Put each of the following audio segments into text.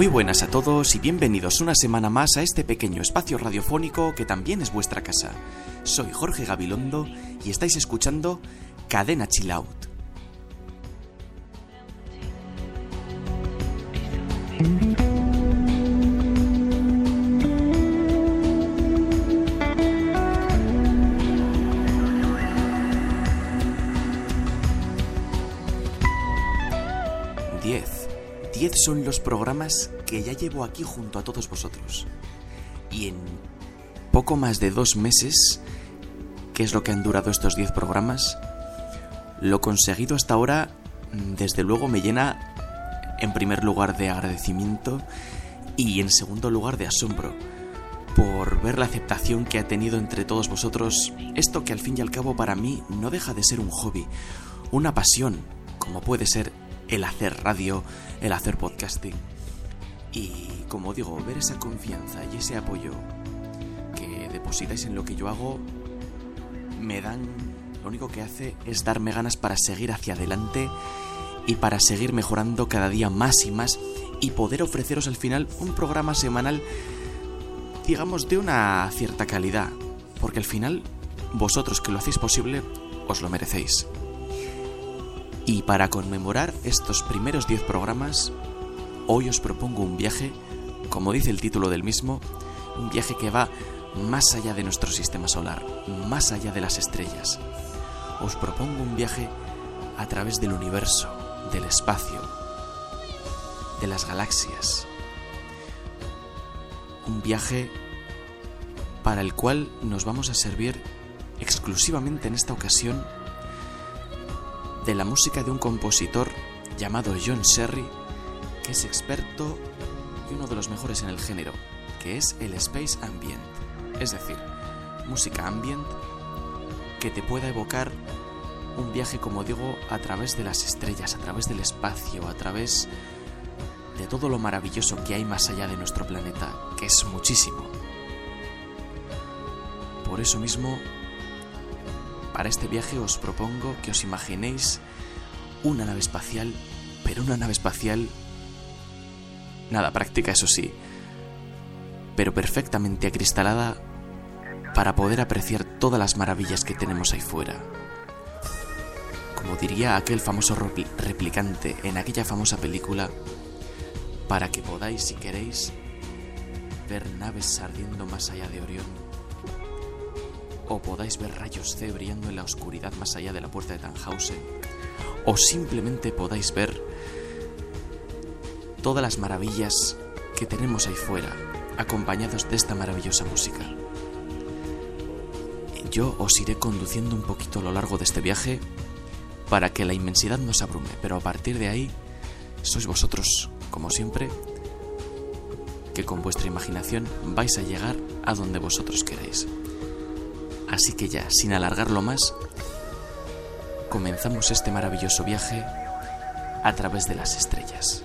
Muy buenas a todos y bienvenidos una semana más a este pequeño espacio radiofónico que también es vuestra casa. Soy Jorge Gabilondo y estáis escuchando Cadena Chill Out. 10 son los programas que ya llevo aquí junto a todos vosotros. Y en poco más de dos meses, que es lo que han durado estos 10 programas, lo conseguido hasta ahora, mm, desde luego, me llena en primer lugar de agradecimiento y en segundo lugar de asombro por ver la aceptación que ha tenido entre todos vosotros esto que al fin y al cabo para mí no deja de ser un hobby, una pasión, como puede ser el hacer radio, el hacer podcasting. Y como digo, ver esa confianza y ese apoyo que depositáis en lo que yo hago me dan, lo único que hace es darme ganas para seguir hacia adelante y para seguir mejorando cada día más y más y poder ofreceros al final un programa semanal, digamos, de una cierta calidad. Porque al final, vosotros que lo hacéis posible, os lo merecéis. Y para conmemorar estos primeros 10 programas, hoy os propongo un viaje, como dice el título del mismo, un viaje que va más allá de nuestro sistema solar, más allá de las estrellas. Os propongo un viaje a través del universo, del espacio, de las galaxias. Un viaje para el cual nos vamos a servir exclusivamente en esta ocasión de la música de un compositor llamado John Serry, que es experto y uno de los mejores en el género, que es el Space Ambient, es decir, música ambient que te pueda evocar un viaje, como digo, a través de las estrellas, a través del espacio, a través de todo lo maravilloso que hay más allá de nuestro planeta, que es muchísimo. Por eso mismo, para este viaje os propongo que os imaginéis una nave espacial, pero una nave espacial nada práctica, eso sí, pero perfectamente acristalada para poder apreciar todas las maravillas que tenemos ahí fuera. Como diría aquel famoso replicante en aquella famosa película, para que podáis, si queréis, ver naves ardiendo más allá de Orión, o podáis ver rayos C brillando en la oscuridad más allá de la puerta de Tannhausen, o simplemente podáis ver todas las maravillas que tenemos ahí fuera, acompañados de esta maravillosa música. Yo os iré conduciendo un poquito a lo largo de este viaje para que la inmensidad no os abrume, pero a partir de ahí sois vosotros, como siempre, que con vuestra imaginación vais a llegar a donde vosotros queráis. Así que ya, sin alargarlo más, comenzamos este maravilloso viaje a través de las estrellas.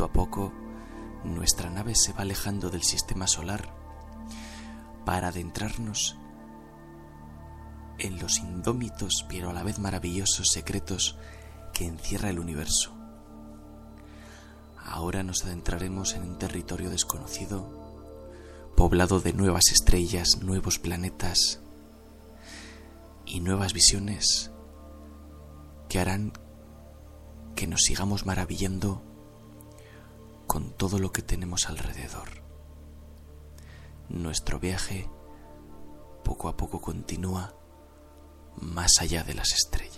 A poco, nuestra nave se va alejando del sistema solar para adentrarnos en los indómitos pero a la vez maravillosos secretos que encierra el universo. Ahora nos adentraremos en un territorio desconocido, poblado de nuevas estrellas, nuevos planetas y nuevas visiones que harán que nos sigamos maravillando con todo lo que tenemos alrededor. Nuestro viaje poco a poco continúa más allá de las estrellas.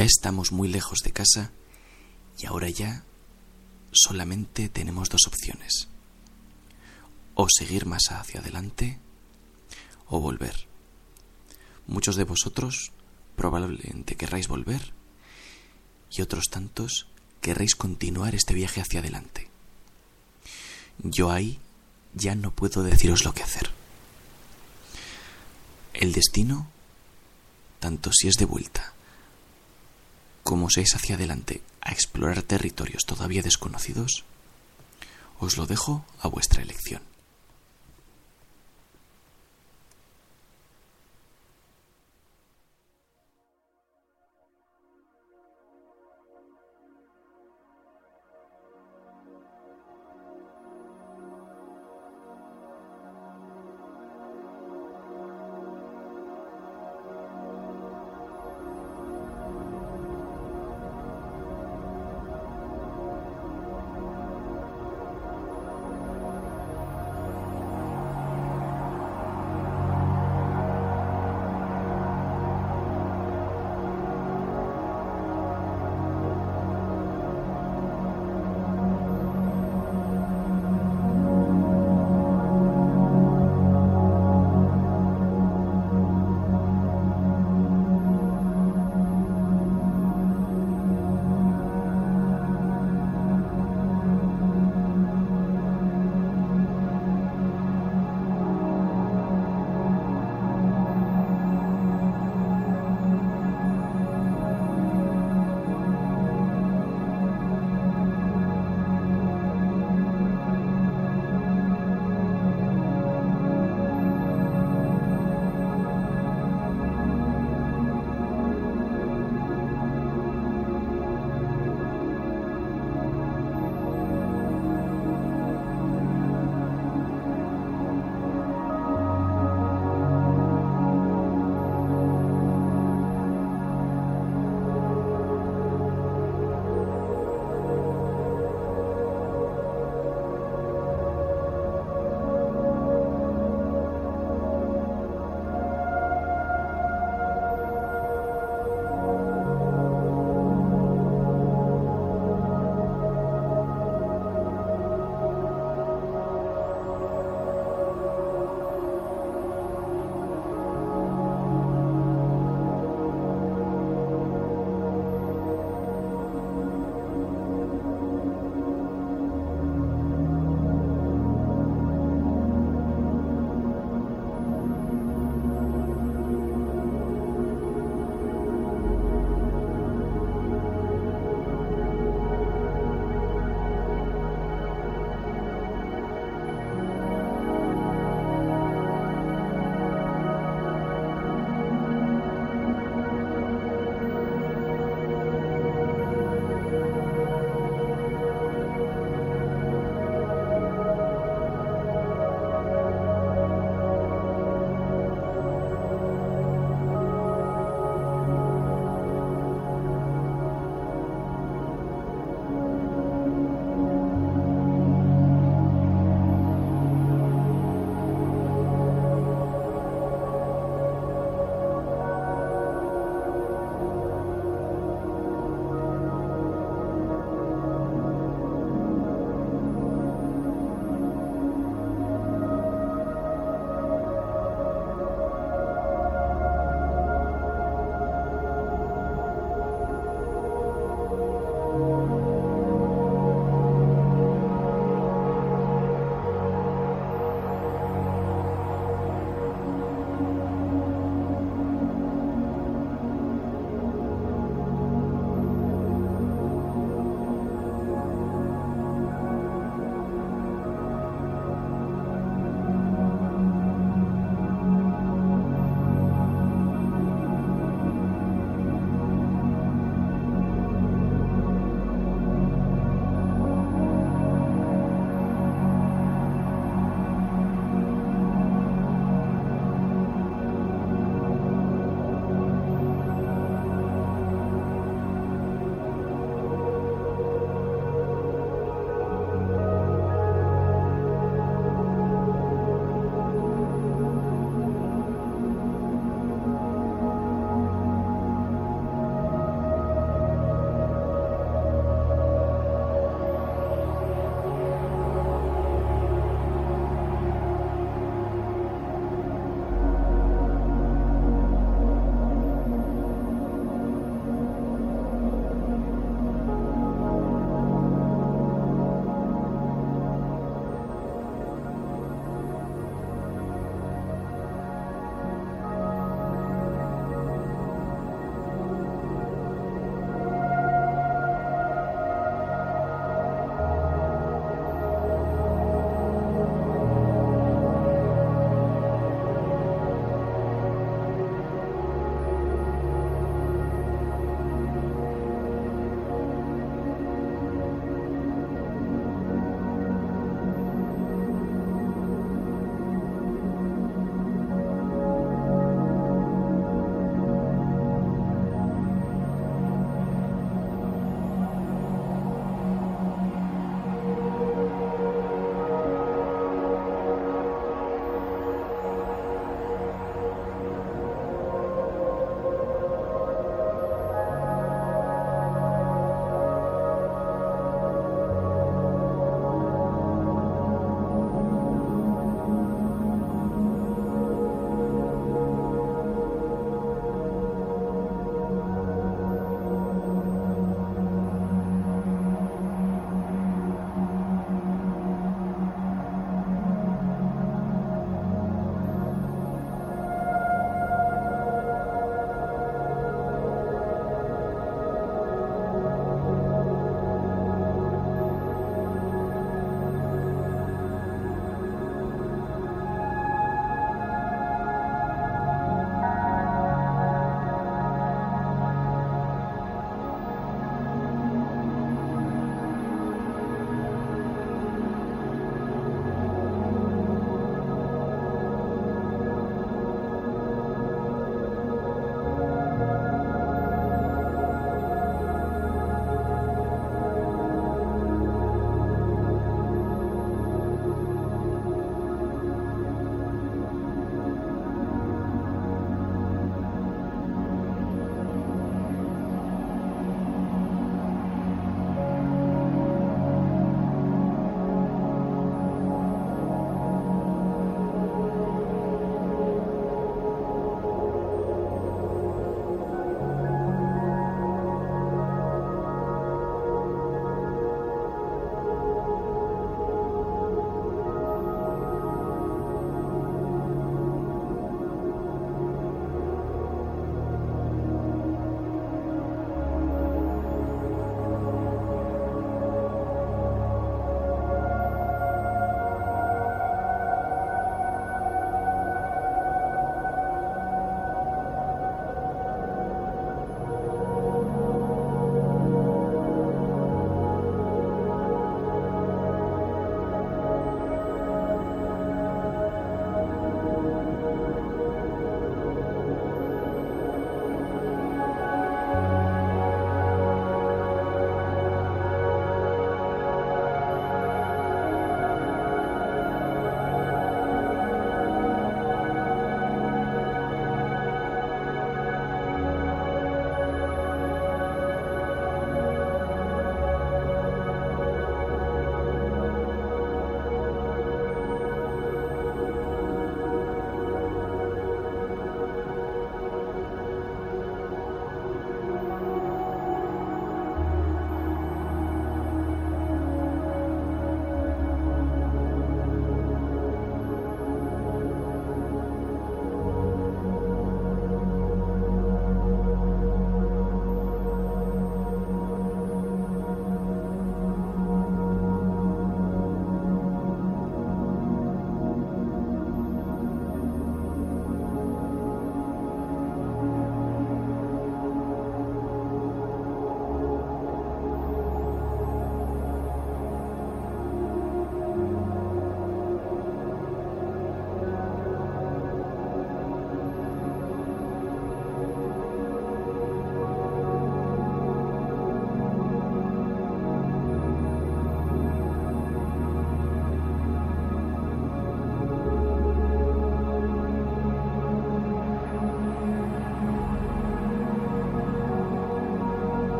Ya estamos muy lejos de casa y ahora ya solamente tenemos dos opciones. O seguir más hacia adelante o volver. Muchos de vosotros probablemente querráis volver y otros tantos querréis continuar este viaje hacia adelante. Yo ahí ya no puedo deciros lo que hacer. El destino, tanto si es de vuelta como es hacia adelante a explorar territorios todavía desconocidos, os lo dejo a vuestra elección.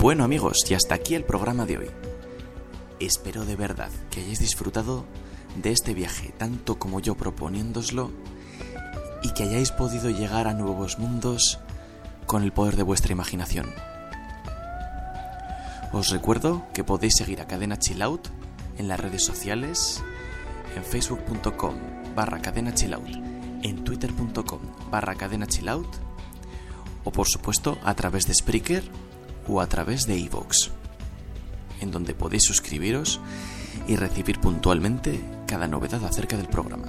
Bueno amigos, y hasta aquí el programa de hoy. Espero de verdad que hayáis disfrutado de este viaje tanto como yo proponiéndoslo y que hayáis podido llegar a nuevos mundos con el poder de vuestra imaginación. Os recuerdo que podéis seguir a Cadena Chillout en las redes sociales, en facebook.com barra en twitter.com barra o por supuesto a través de Spreaker o a través de iVoox, en donde podéis suscribiros y recibir puntualmente cada novedad acerca del programa.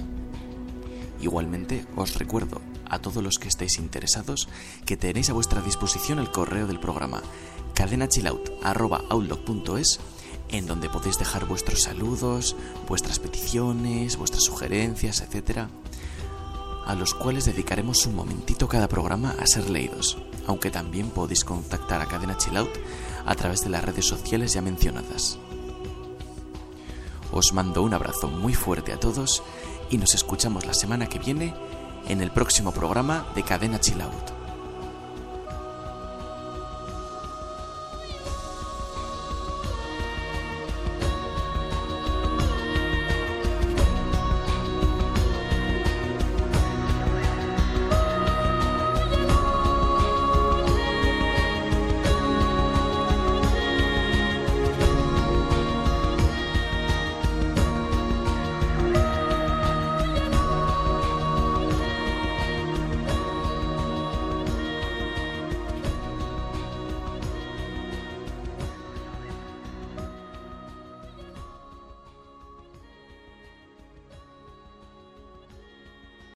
Igualmente os recuerdo a todos los que estéis interesados que tenéis a vuestra disposición el correo del programa cadenachilout.outlook.es en donde podéis dejar vuestros saludos, vuestras peticiones, vuestras sugerencias, etc., a los cuales dedicaremos un momentito cada programa a ser leídos, aunque también podéis contactar a Cadena Chillout a través de las redes sociales ya mencionadas. Os mando un abrazo muy fuerte a todos y nos escuchamos la semana que viene en el próximo programa de Cadena Chillout.